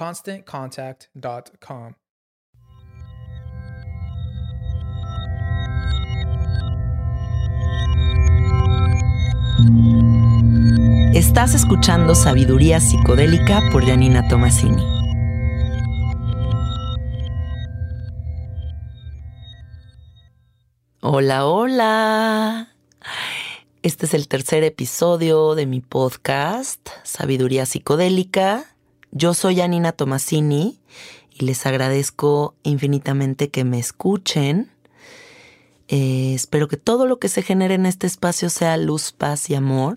ConstantContact.com. Estás escuchando Sabiduría Psicodélica por Janina Tomasini. Hola, hola. Este es el tercer episodio de mi podcast, Sabiduría Psicodélica. Yo soy Anina Tomasini y les agradezco infinitamente que me escuchen. Eh, espero que todo lo que se genere en este espacio sea luz, paz y amor.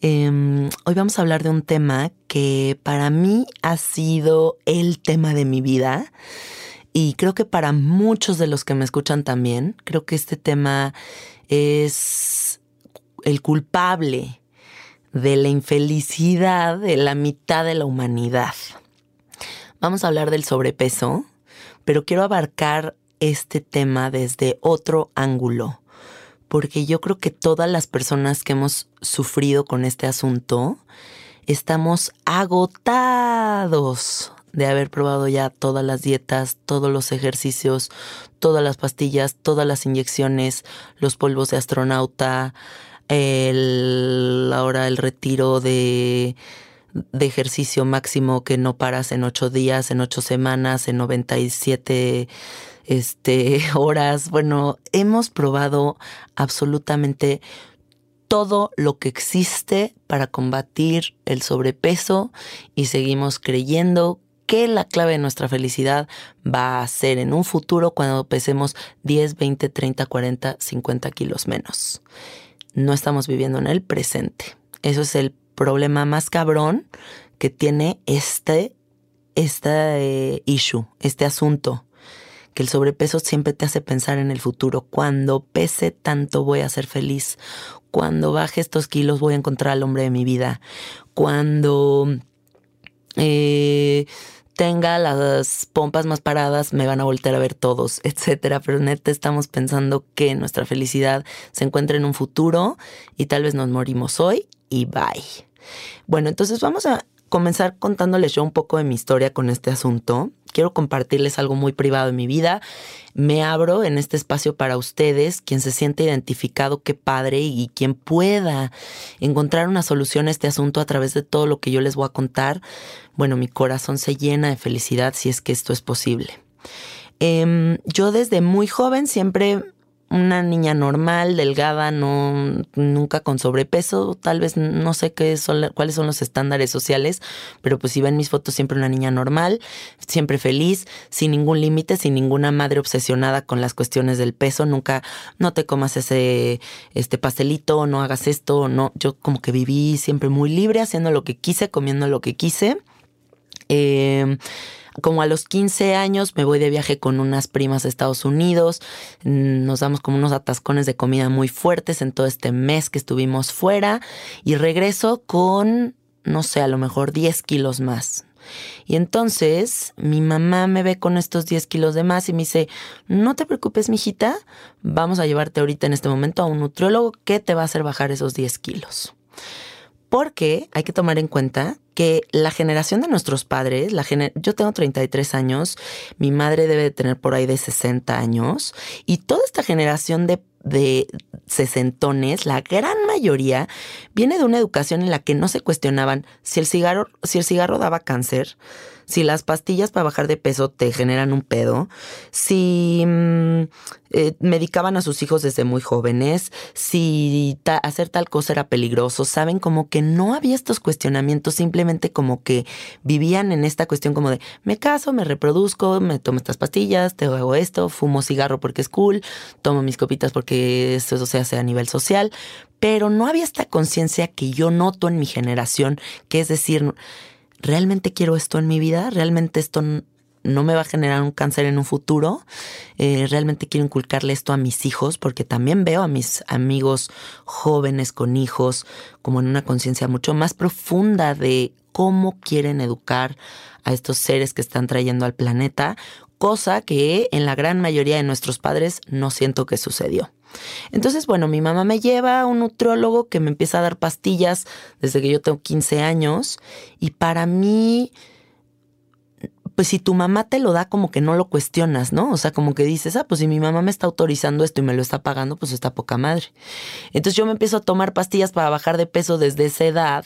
Em, hoy vamos a hablar de un tema que para mí ha sido el tema de mi vida y creo que para muchos de los que me escuchan también, creo que este tema es el culpable de la infelicidad de la mitad de la humanidad. Vamos a hablar del sobrepeso, pero quiero abarcar este tema desde otro ángulo, porque yo creo que todas las personas que hemos sufrido con este asunto estamos agotados de haber probado ya todas las dietas, todos los ejercicios, todas las pastillas, todas las inyecciones, los polvos de astronauta, el, ahora el retiro de, de ejercicio máximo que no paras en ocho días, en ocho semanas, en 97 este, horas. Bueno, hemos probado absolutamente todo lo que existe para combatir el sobrepeso y seguimos creyendo que la clave de nuestra felicidad va a ser en un futuro cuando pesemos 10, 20, 30, 40, 50 kilos menos. No estamos viviendo en el presente. Eso es el problema más cabrón que tiene este, este issue, este asunto que el sobrepeso siempre te hace pensar en el futuro. Cuando pese tanto voy a ser feliz. Cuando baje estos kilos voy a encontrar al hombre de mi vida. Cuando eh, tenga las pompas más paradas, me van a volver a ver todos, etcétera. Pero neta estamos pensando que nuestra felicidad se encuentra en un futuro y tal vez nos morimos hoy y bye. Bueno, entonces vamos a comenzar contándoles yo un poco de mi historia con este asunto. Quiero compartirles algo muy privado de mi vida. Me abro en este espacio para ustedes, quien se siente identificado, qué padre, y quien pueda encontrar una solución a este asunto a través de todo lo que yo les voy a contar. Bueno, mi corazón se llena de felicidad si es que esto es posible. Em, yo desde muy joven siempre una niña normal, delgada, no nunca con sobrepeso, tal vez no sé qué son, cuáles son los estándares sociales, pero pues si ven mis fotos siempre una niña normal, siempre feliz, sin ningún límite, sin ninguna madre obsesionada con las cuestiones del peso, nunca no te comas ese este pastelito, no hagas esto, no, yo como que viví siempre muy libre haciendo lo que quise, comiendo lo que quise. Eh, como a los 15 años me voy de viaje con unas primas a Estados Unidos, mm, nos damos como unos atascones de comida muy fuertes en todo este mes que estuvimos fuera y regreso con, no sé, a lo mejor 10 kilos más. Y entonces mi mamá me ve con estos 10 kilos de más y me dice, no te preocupes, mijita, vamos a llevarte ahorita en este momento a un nutriólogo que te va a hacer bajar esos 10 kilos. Porque hay que tomar en cuenta que la generación de nuestros padres, la yo tengo 33 años, mi madre debe de tener por ahí de 60 años, y toda esta generación de, de sesentones, la gran mayoría, viene de una educación en la que no se cuestionaban si el cigarro, si el cigarro daba cáncer, si las pastillas para bajar de peso te generan un pedo, si mm, eh, medicaban a sus hijos desde muy jóvenes, si hacer tal cosa era peligroso, saben como que no había estos cuestionamientos, simplemente como que vivían en esta cuestión como de me caso, me reproduzco, me tomo estas pastillas, te hago esto, fumo cigarro porque es cool, tomo mis copitas porque eso se hace a nivel social, pero no había esta conciencia que yo noto en mi generación, que es decir, ¿realmente quiero esto en mi vida? ¿Realmente esto no me va a generar un cáncer en un futuro? Eh, ¿Realmente quiero inculcarle esto a mis hijos? Porque también veo a mis amigos jóvenes con hijos como en una conciencia mucho más profunda de cómo quieren educar a estos seres que están trayendo al planeta, cosa que en la gran mayoría de nuestros padres no siento que sucedió. Entonces, bueno, mi mamá me lleva a un nutriólogo que me empieza a dar pastillas desde que yo tengo 15 años y para mí pues si tu mamá te lo da como que no lo cuestionas, ¿no? O sea, como que dices, ah, pues si mi mamá me está autorizando esto y me lo está pagando, pues está poca madre. Entonces yo me empiezo a tomar pastillas para bajar de peso desde esa edad.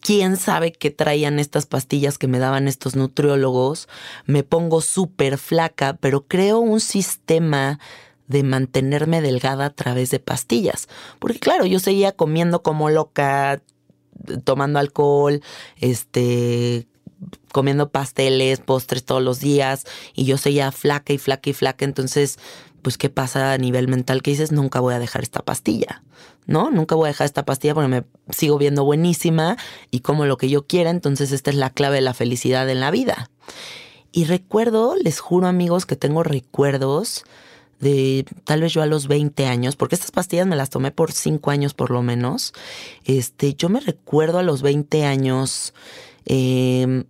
¿Quién sabe qué traían estas pastillas que me daban estos nutriólogos? Me pongo súper flaca, pero creo un sistema de mantenerme delgada a través de pastillas. Porque claro, yo seguía comiendo como loca, tomando alcohol, este, comiendo pasteles, postres todos los días y yo seguía flaca y flaca y flaca. Entonces, pues, ¿qué pasa a nivel mental? Que dices, nunca voy a dejar esta pastilla, ¿no? Nunca voy a dejar esta pastilla porque me sigo viendo buenísima y como lo que yo quiera. Entonces, esta es la clave de la felicidad en la vida. Y recuerdo, les juro amigos, que tengo recuerdos de tal vez yo a los 20 años, porque estas pastillas me las tomé por 5 años por lo menos, este, yo me recuerdo a los 20 años em,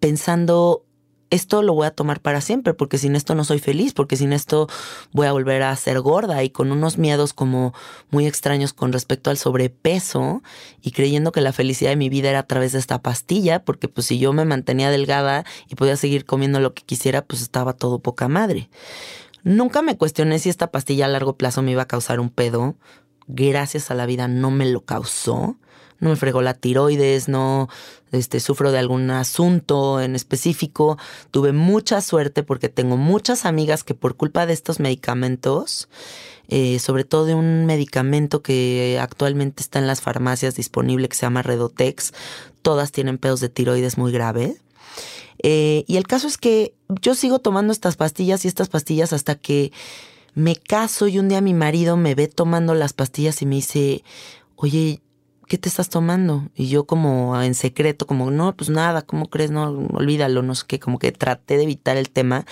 pensando, esto lo voy a tomar para siempre, porque sin esto no soy feliz, porque sin esto voy a volver a ser gorda y con unos miedos como muy extraños con respecto al sobrepeso y creyendo que la felicidad de mi vida era a través de esta pastilla, porque pues si yo me mantenía delgada y podía seguir comiendo lo que quisiera, pues estaba todo poca madre. Nunca me cuestioné si esta pastilla a largo plazo me iba a causar un pedo. Gracias a la vida no me lo causó. No me fregó la tiroides, no este, sufro de algún asunto en específico. Tuve mucha suerte porque tengo muchas amigas que por culpa de estos medicamentos, eh, sobre todo de un medicamento que actualmente está en las farmacias disponible que se llama Redotex, todas tienen pedos de tiroides muy grave. Eh, y el caso es que yo sigo tomando estas pastillas y estas pastillas hasta que me caso y un día mi marido me ve tomando las pastillas y me dice, oye, ¿qué te estás tomando? Y yo como en secreto, como, no, pues nada, ¿cómo crees? No, olvídalo, no sé qué, como que traté de evitar el tema.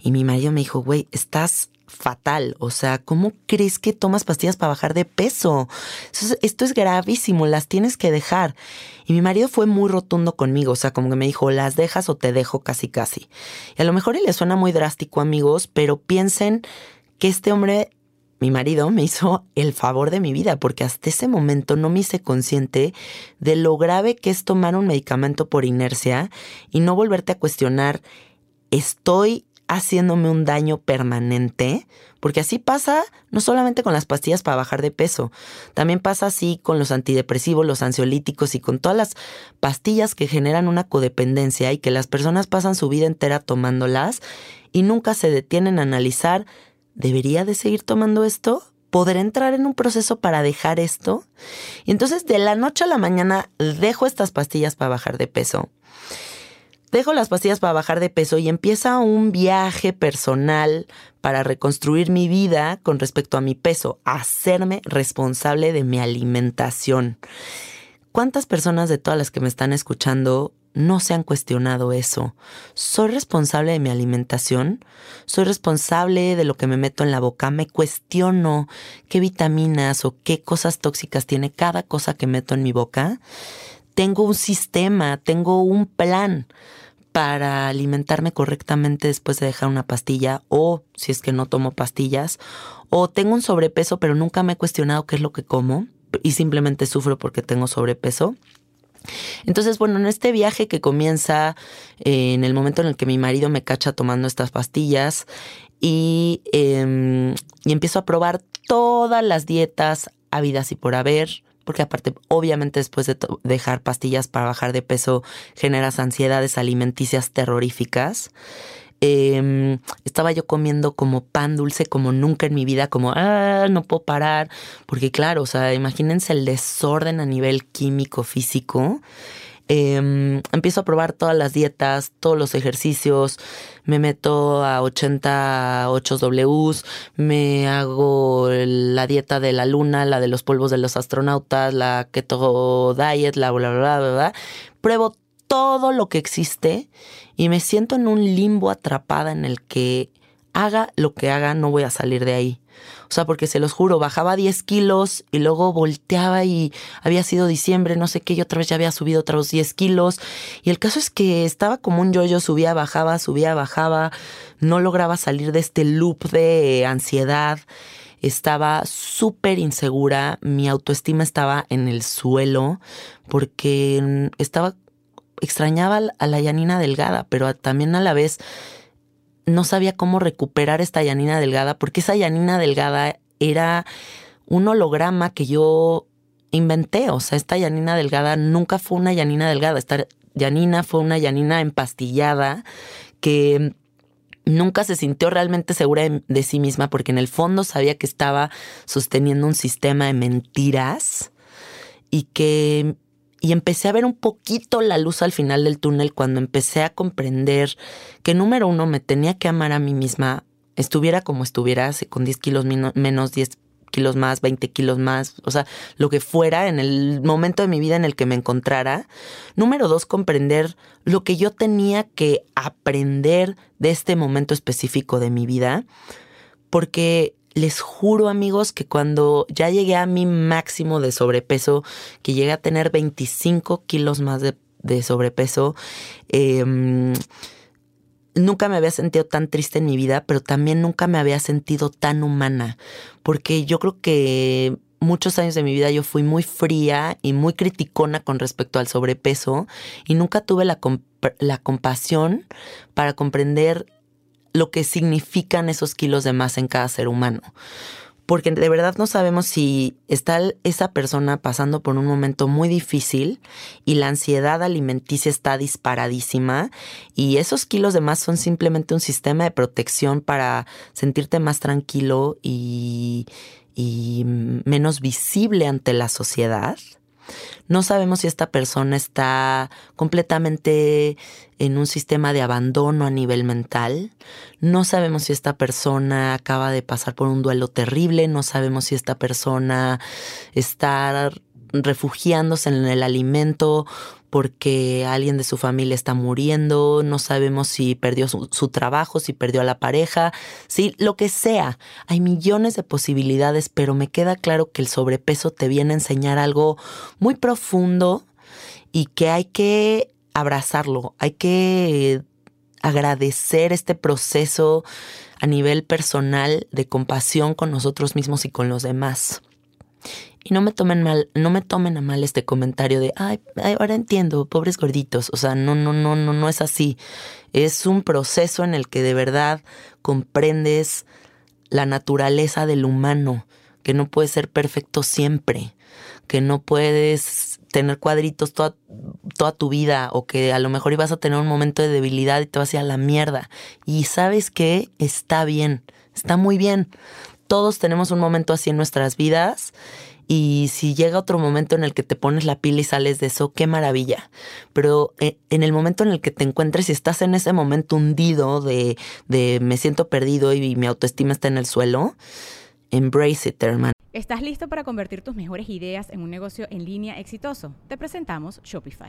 Y mi marido me dijo, güey, estás fatal. O sea, ¿cómo crees que tomas pastillas para bajar de peso? Esto es gravísimo, las tienes que dejar. Y mi marido fue muy rotundo conmigo, o sea, como que me dijo, las dejas o te dejo casi casi. Y a lo mejor le suena muy drástico, amigos, pero piensen que este hombre, mi marido, me hizo el favor de mi vida, porque hasta ese momento no me hice consciente de lo grave que es tomar un medicamento por inercia y no volverte a cuestionar, ¿estoy haciéndome un daño permanente, porque así pasa no solamente con las pastillas para bajar de peso, también pasa así con los antidepresivos, los ansiolíticos y con todas las pastillas que generan una codependencia y que las personas pasan su vida entera tomándolas y nunca se detienen a analizar ¿debería de seguir tomando esto? ¿Podré entrar en un proceso para dejar esto? Y entonces de la noche a la mañana dejo estas pastillas para bajar de peso. Dejo las pastillas para bajar de peso y empieza un viaje personal para reconstruir mi vida con respecto a mi peso, hacerme responsable de mi alimentación. ¿Cuántas personas de todas las que me están escuchando no se han cuestionado eso. ¿Soy responsable de mi alimentación? ¿Soy responsable de lo que me meto en la boca? ¿Me cuestiono qué vitaminas o qué cosas tóxicas tiene cada cosa que meto en mi boca? Tengo un sistema, tengo un plan para alimentarme correctamente después de dejar una pastilla o si es que no tomo pastillas o tengo un sobrepeso pero nunca me he cuestionado qué es lo que como y simplemente sufro porque tengo sobrepeso. Entonces, bueno, en este viaje que comienza eh, en el momento en el que mi marido me cacha tomando estas pastillas y, em, y empiezo a probar todas las dietas habidas y por haber, porque aparte, obviamente después de dejar pastillas para bajar de peso, generas ansiedades alimenticias terroríficas. Em, estaba yo comiendo como pan dulce como nunca en mi vida, como, ah, no puedo parar, porque claro, o sea, imagínense el desorden a nivel químico, físico. Em, empiezo a probar todas las dietas, todos los ejercicios, me meto a 88 Ws, me hago la dieta de la luna, la de los polvos de los astronautas, la keto diet, la bla, bla, bla, bla, bla. Pruebo todo lo que existe y me siento en un limbo atrapada en el que haga lo que haga, no voy a salir de ahí. O sea, porque se los juro, bajaba 10 kilos y luego volteaba y había sido diciembre, no sé qué, y otra vez ya había subido otros 10 kilos. Y el caso es que estaba como un yo-yo, subía, bajaba, subía, bajaba, no lograba salir de este loop de ansiedad. Estaba súper insegura, mi autoestima estaba en el suelo porque estaba extrañaba a la Yanina Delgada, pero también a la vez no sabía cómo recuperar esta Yanina Delgada, porque esa Yanina Delgada era un holograma que yo inventé. O sea, esta Yanina Delgada nunca fue una Yanina Delgada. Esta Yanina fue una Yanina empastillada que nunca se sintió realmente segura de, sí misma porque en el fondo sabía que estaba sosteniendo un sistema de mentiras y que y empecé a ver un poquito la luz al final del túnel cuando empecé a comprender que número uno me tenía que amar a mí misma, estuviera como estuviera, con 10 kilos menos, 10 kilos más, 20 kilos más, o sea, lo que fuera en el momento de mi vida en el que me encontrara. Número dos, comprender lo que yo tenía que aprender de este momento específico de mi vida, porque les juro amigos que cuando ya llegué a mi máximo de sobrepeso, que llegué a tener 25 kilos más de, sobrepeso, em, nunca me había sentido tan triste en mi vida, pero también nunca me había sentido tan humana, porque yo creo que muchos años de mi vida yo fui muy fría y muy criticona con respecto al sobrepeso y nunca tuve la, la compasión para comprender lo que significan esos kilos de más en cada ser humano. Porque de verdad no sabemos si está esa persona pasando por un momento muy difícil y la ansiedad alimenticia está disparadísima y esos kilos de más son simplemente un sistema de protección para sentirte más tranquilo y, y menos visible ante la sociedad. No sabemos si esta persona está completamente en un sistema de abandono a nivel mental. No sabemos si esta persona acaba de pasar por un duelo terrible. No sabemos si esta persona está refugiándose en el alimento porque alguien de su familia está muriendo, no sabemos si perdió su, trabajo, si perdió a la pareja, si lo que sea. Hay millones de posibilidades, pero me queda claro que el sobrepeso te viene a enseñar algo muy profundo y que hay que abrazarlo, hay que agradecer este proceso a nivel personal de compasión con nosotros mismos y con los demás. Y no me tomen mal, no me tomen a mal este comentario de, ay, ahora entiendo, pobres gorditos. O sea, no, no, no, no, no es así. Es un proceso en el que de verdad comprendes la naturaleza del humano, que no puede ser perfecto siempre, que no puedes tener cuadritos toda, toda tu vida o que a lo mejor ibas a tener un momento de debilidad y te vas a ir a la mierda. Y sabes que está bien Está muy bien. Todos tenemos un momento así en nuestras vidas y si llega otro momento en el que te pones la pila y sales de eso, qué maravilla. Pero eh, en el momento en el que te encuentres y estás en ese momento hundido de, de me siento perdido y mi autoestima está en el suelo, embrace it, hermano. ¿Estás listo para convertir tus mejores ideas en un negocio en línea exitoso? Te presentamos Shopify.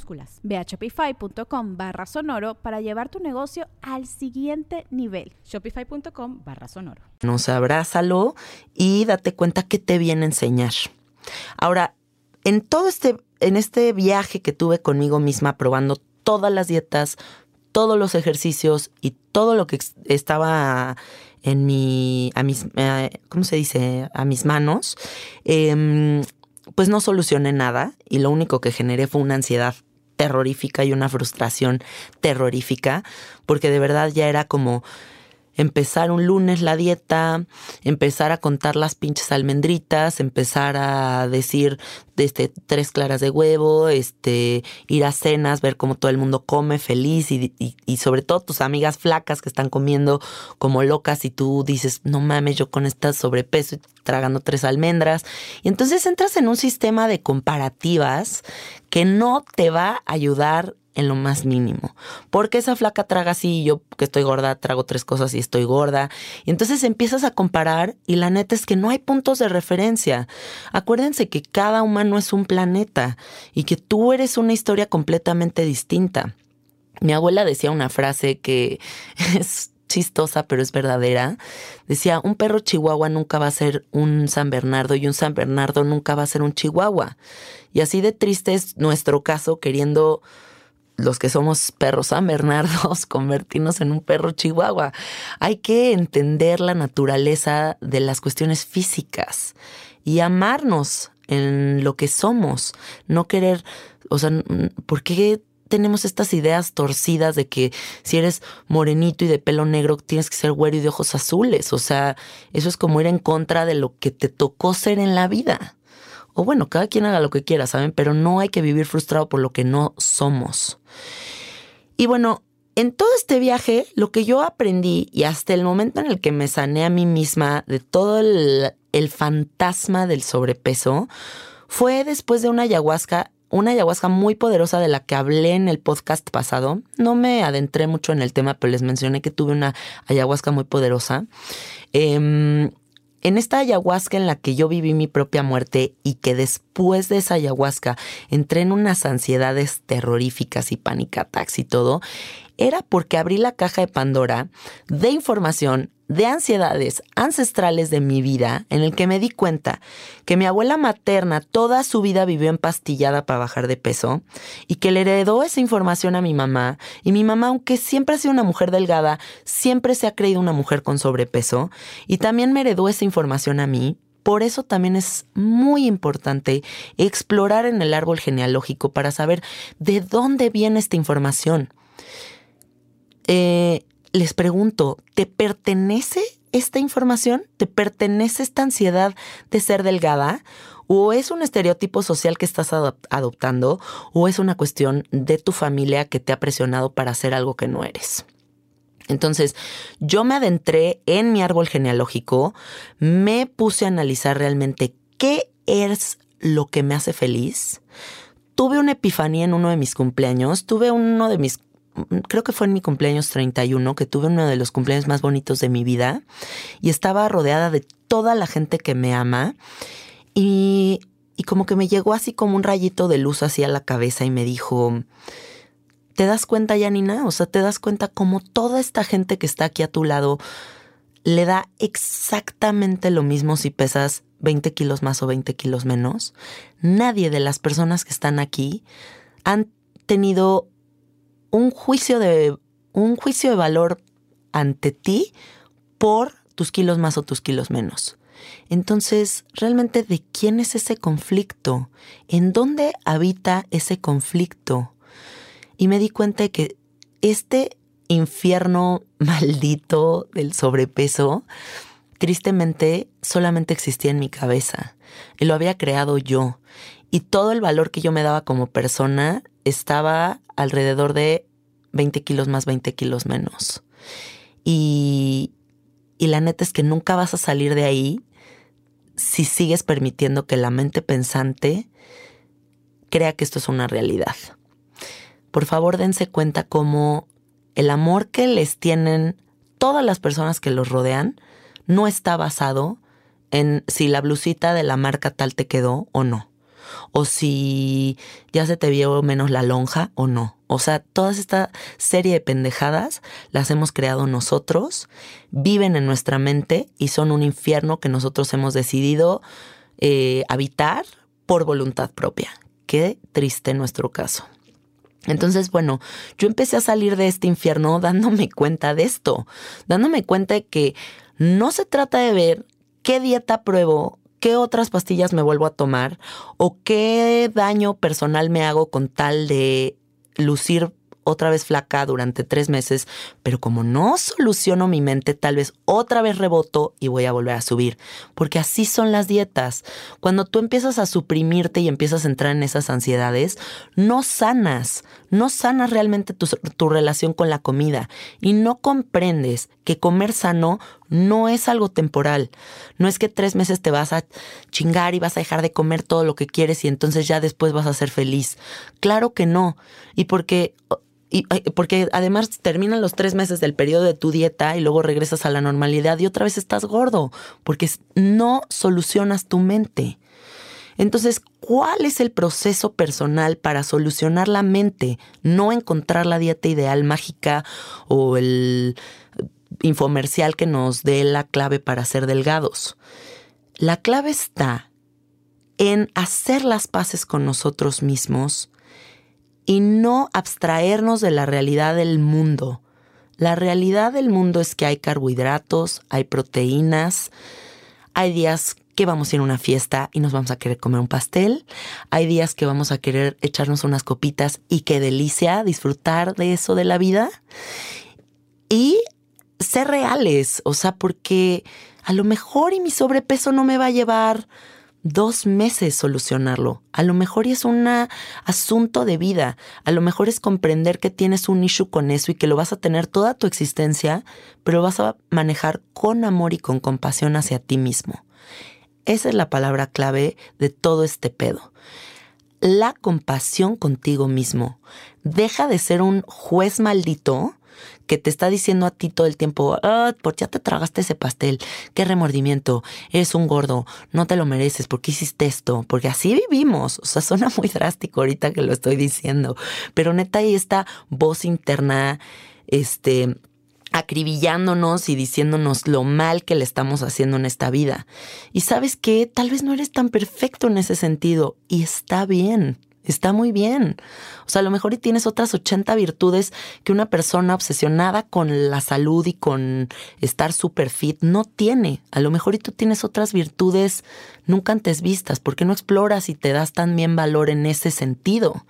Ve a shopify.com barra sonoro para llevar tu negocio al siguiente nivel. Shopify.com barra sonoro. Nos abrázalo y date cuenta que te viene a enseñar. Ahora, en todo este, en este viaje que tuve conmigo misma probando todas las dietas, todos los ejercicios y todo lo que estaba en mi, a mis, eh, ¿cómo se dice? A mis manos, em, pues no solucioné nada y lo único que generé fue una ansiedad terrorífica y una frustración terrorífica, porque de verdad ya era como empezar un lunes la dieta, empezar a contar las pinches almendritas, empezar a decir este, tres claras de huevo, este, ir a cenas, ver cómo todo el mundo come feliz y, sobre todo tus amigas flacas que están comiendo como locas y tú dices, no mames, yo con esta sobrepeso y tragando tres almendras. Y entonces entras en un sistema de comparativas que no te va a ayudar en lo más mínimo. Porque esa flaca traga así yo que estoy gorda trago tres cosas y estoy gorda. Y entonces empiezas a comparar y la neta es que no hay puntos de referencia. Acuérdense que cada humano es un planeta y que tú eres una historia completamente distinta. Mi abuela decía una frase que es chistosa pero es verdadera. Decía, un perro chihuahua nunca va a ser un San Bernardo y un San Bernardo nunca va a ser un chihuahua. Y así de triste es nuestro caso queriendo los que somos perros San Bernardos, convertirnos en un perro chihuahua. Hay que entender la naturaleza de las cuestiones físicas y amarnos en lo que somos, no querer, o sea, ¿por qué tenemos estas ideas torcidas de que si eres morenito y de pelo negro tienes que ser güero y de ojos azules? O sea, eso es como ir en contra de lo que te tocó ser en la vida. O bueno, cada quien haga lo que quiera, ¿saben? Pero no hay que vivir frustrado por lo que no somos. Y bueno, en todo este viaje, lo que yo aprendí y hasta el momento en el que me sané a mí misma de todo el, fantasma del sobrepeso, fue después de una ayahuasca una ayahuasca muy poderosa de la que hablé en el podcast pasado. No me adentré mucho en el tema, pero les mencioné que tuve una ayahuasca muy poderosa. Eh, en esta ayahuasca en la que yo viví mi propia muerte y que después de esa ayahuasca entré en unas ansiedades terroríficas y panicatax y todo, era porque abrí la caja de Pandora de información de ansiedades ancestrales de mi vida en el que me di cuenta que mi abuela materna toda su vida vivió empastillada para bajar de peso y que le heredó esa información a mi mamá y mi mamá aunque siempre ha sido una mujer delgada siempre se ha creído una mujer con sobrepeso y también me heredó esa información a mí por eso también es muy importante explorar en el árbol genealógico para saber de dónde viene esta información. Eh, les pregunto, ¿te pertenece esta información? ¿Te pertenece esta ansiedad de ser delgada? ¿O es un estereotipo social que estás adoptando? ¿O es una cuestión de tu familia que te ha presionado para hacer algo que no eres? Entonces, yo me adentré en mi árbol genealógico, me puse a analizar realmente qué es lo que me hace feliz. Tuve una epifanía en uno de mis cumpleaños, tuve uno de mis creo que fue en mi cumpleaños 31, que tuve uno de los cumpleaños más bonitos de mi vida y estaba rodeada de toda la gente que me ama y, y como que me llegó así como un rayito de luz hacia la cabeza y me dijo, te das cuenta, Janina, o sea, te das cuenta como toda esta gente que está aquí a tu lado le da exactamente lo mismo si pesas 20 kilos más o 20 kilos menos. Nadie de las personas que están aquí han tenido un juicio de, un juicio de valor ante ti por tus kilos más o tus kilos menos. Entonces, realmente, ¿de quién es ese conflicto? ¿En dónde habita ese conflicto? Y me di cuenta de que este infierno maldito del sobrepeso, tristemente, solamente existía en mi cabeza. Y lo había creado yo. Y todo el valor que yo me daba como persona estaba alrededor de 20 kilos más 20 kilos menos. Y, y la neta es que nunca vas a salir de ahí si sigues permitiendo que la mente pensante crea que esto es una realidad. Por favor, dense cuenta cómo el amor que les tienen todas las personas que los rodean no está basado en si la blusita de la marca tal te quedó o no o si ya se te vio menos la lonja o no. O sea, toda esta serie de pendejadas las hemos creado nosotros, viven en nuestra mente y son un infierno que nosotros hemos decidido eh, habitar por voluntad propia. Qué triste nuestro caso. Entonces, bueno, yo empecé a salir de este infierno dándome cuenta de esto, dándome cuenta de que no se trata de ver qué dieta pruebo qué otras pastillas me vuelvo a tomar o qué daño personal me hago con tal de lucir otra vez flaca durante tres meses, pero como no soluciono mi mente, tal vez otra vez reboto y voy a volver a subir, porque así son las dietas. Cuando tú empiezas a suprimirte y empiezas a entrar en esas ansiedades, no sanas, no sanas realmente tu, tu relación con la comida y no comprendes que comer sano no es algo temporal. No es que tres meses te vas a chingar y vas a dejar de comer todo lo que quieres y entonces ya después vas a ser feliz. Claro que no. Y porque y porque además terminan los tres meses del periodo de tu dieta y luego regresas a la normalidad y otra vez estás gordo, porque no solucionas tu mente. Entonces, ¿cuál es el proceso personal para solucionar la mente? No encontrar la dieta ideal mágica o el infomercial que nos dé la clave para ser delgados. La clave está en hacer las paces con nosotros mismos y no abstraernos de la realidad del mundo. La realidad del mundo es que hay carbohidratos, hay proteínas, hay días que vamos a ir a una fiesta y nos vamos a querer comer un pastel, hay días que vamos a querer echarnos unas copitas y qué delicia disfrutar de eso de la vida. Y ser reales, o sea, porque a lo mejor y mi sobrepeso no me va a llevar dos meses solucionarlo. A lo mejor es un asunto de vida. A lo mejor es comprender que tienes un issue con eso y que lo vas a tener toda tu existencia, pero vas a manejar con amor y con compasión hacia ti mismo. Esa es la palabra clave de todo este pedo. La compasión contigo mismo. Deja de ser un juez maldito que te está diciendo a ti todo el tiempo, ah, por ya te tragaste ese pastel, qué remordimiento, eres un gordo, no te lo mereces, ¿por qué hiciste esto? Porque así vivimos, o sea, suena muy drástico ahorita que lo estoy diciendo, pero neta hay esta voz interna, este, acribillándonos y diciéndonos lo mal que le estamos haciendo en esta vida. Y sabes que tal vez no eres tan perfecto en ese sentido y está bien. Está muy bien. O sea, a lo mejor y tienes otras 80 virtudes que una persona obsesionada con la salud y con estar super fit no tiene. A lo mejor y tú tienes otras virtudes nunca antes vistas. ¿Por qué no exploras y te das también valor en ese sentido?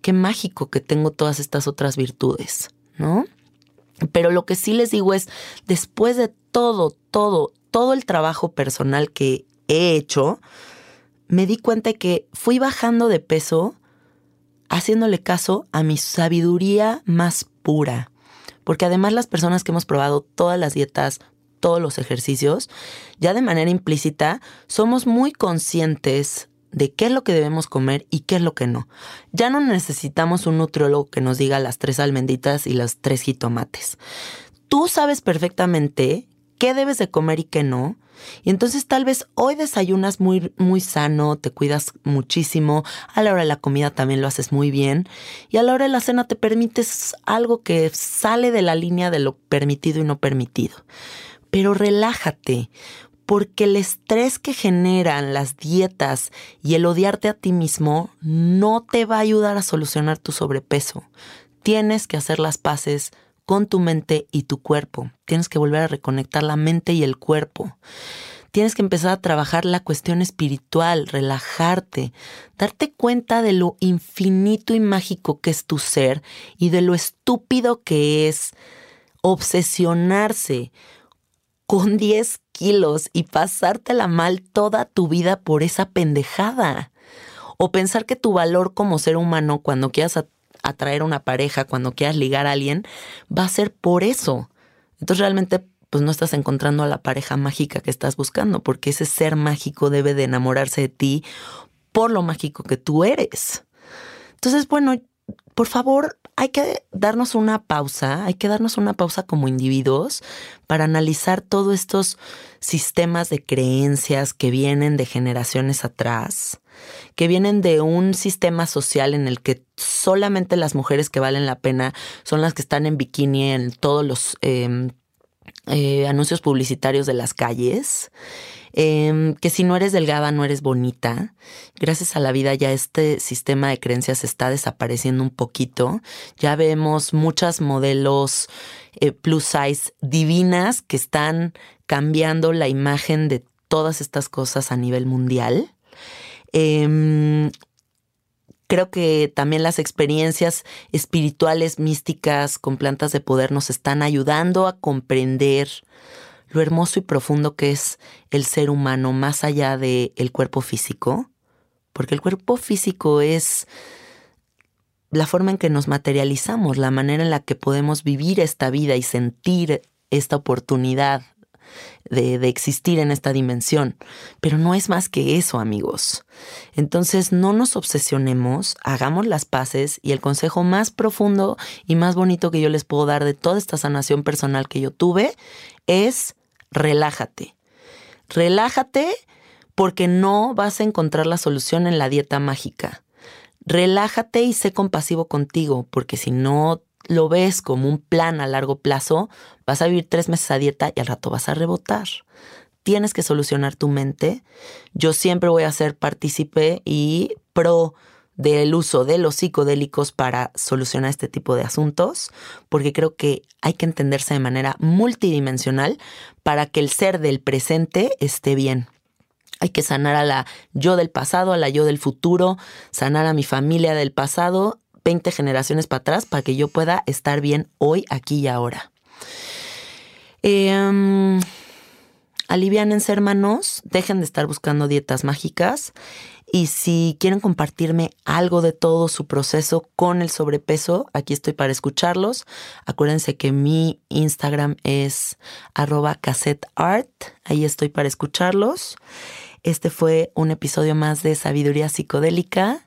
Qué mágico que tengo todas estas otras virtudes, ¿no? Pero lo que sí les digo es, después de todo, todo, todo el trabajo personal que he hecho, me di cuenta que fui bajando de peso haciéndole caso a mi sabiduría más pura. Porque además las personas que hemos probado todas las dietas, todos los ejercicios, ya de manera implícita somos muy conscientes de qué es lo que debemos comer y qué es lo que no. Ya no necesitamos un nutriólogo que nos diga las tres almenditas y las tres jitomates. Tú sabes perfectamente qué debes de comer y qué no. Y entonces tal vez hoy desayunas muy, muy sano, te cuidas muchísimo, a la hora de la comida también lo haces muy bien y a la hora de la cena te permites algo que sale de la línea de lo permitido y no permitido. Pero relájate, porque el estrés que generan las dietas y el odiarte a ti mismo no te va a ayudar a solucionar tu sobrepeso. Tienes que hacer las paces con tu mente y tu cuerpo. Tienes que volver a reconectar la mente y el cuerpo. Tienes que empezar a trabajar la cuestión espiritual, relajarte, darte cuenta de lo infinito y mágico que es tu ser y de lo estúpido que es obsesionarse con 10 kilos y pasártela mal toda tu vida por esa pendejada. O pensar que tu valor como ser humano cuando quieras atraer a una pareja, cuando quieras ligar a alguien, va a ser por eso. Entonces realmente pues no estás encontrando a la pareja mágica que estás buscando, porque ese ser mágico debe de enamorarse de ti por lo mágico que tú eres. Entonces, bueno, por favor, hay que darnos una pausa, hay que darnos una pausa como individuos para analizar todos estos sistemas de creencias que vienen de generaciones atrás, que vienen de un sistema social en el que solamente las mujeres que valen la pena son las que están en bikini en todos los em, eh, anuncios publicitarios de las calles Em, que si no eres delgada no eres bonita. Gracias a la vida ya este sistema de creencias está desapareciendo un poquito. Ya vemos muchas modelos eh, plus size divinas que están cambiando la imagen de todas estas cosas a nivel mundial. Creo que también las experiencias espirituales, místicas, con plantas de poder nos están ayudando a comprender lo hermoso y profundo que es el ser humano más allá del el cuerpo físico, porque el cuerpo físico es la forma en que nos materializamos, la manera en la que podemos vivir esta vida y sentir esta oportunidad de, de, existir en esta dimensión. Pero no es más que eso, amigos. Entonces no nos obsesionemos, hagamos las paces y el consejo más profundo y más bonito que yo les puedo dar de toda esta sanación personal que yo tuve es relájate. Relájate porque no vas a encontrar la solución en la dieta mágica. Relájate y sé compasivo contigo, porque si no lo ves como un plan a largo plazo, vas a vivir tres meses a dieta y al rato vas a rebotar. Tienes que solucionar tu mente. Yo siempre voy a ser partícipe y pro del uso de los psicodélicos para solucionar este tipo de asuntos, porque creo que hay que entenderse de manera multidimensional para que el ser del presente esté bien. Hay que sanar a la yo del pasado, a la yo del futuro, sanar a mi familia del pasado, 20 generaciones para atrás, para que yo pueda estar bien hoy, aquí y ahora. Eh, alivianense hermanos, dejen de estar buscando dietas mágicas y si quieren compartirme algo de todo su proceso con el sobrepeso, aquí estoy para escucharlos. Acuérdense que mi Instagram es arroba cassetteart. Ahí estoy para escucharlos. Este fue un episodio más de Sabiduría Psicodélica.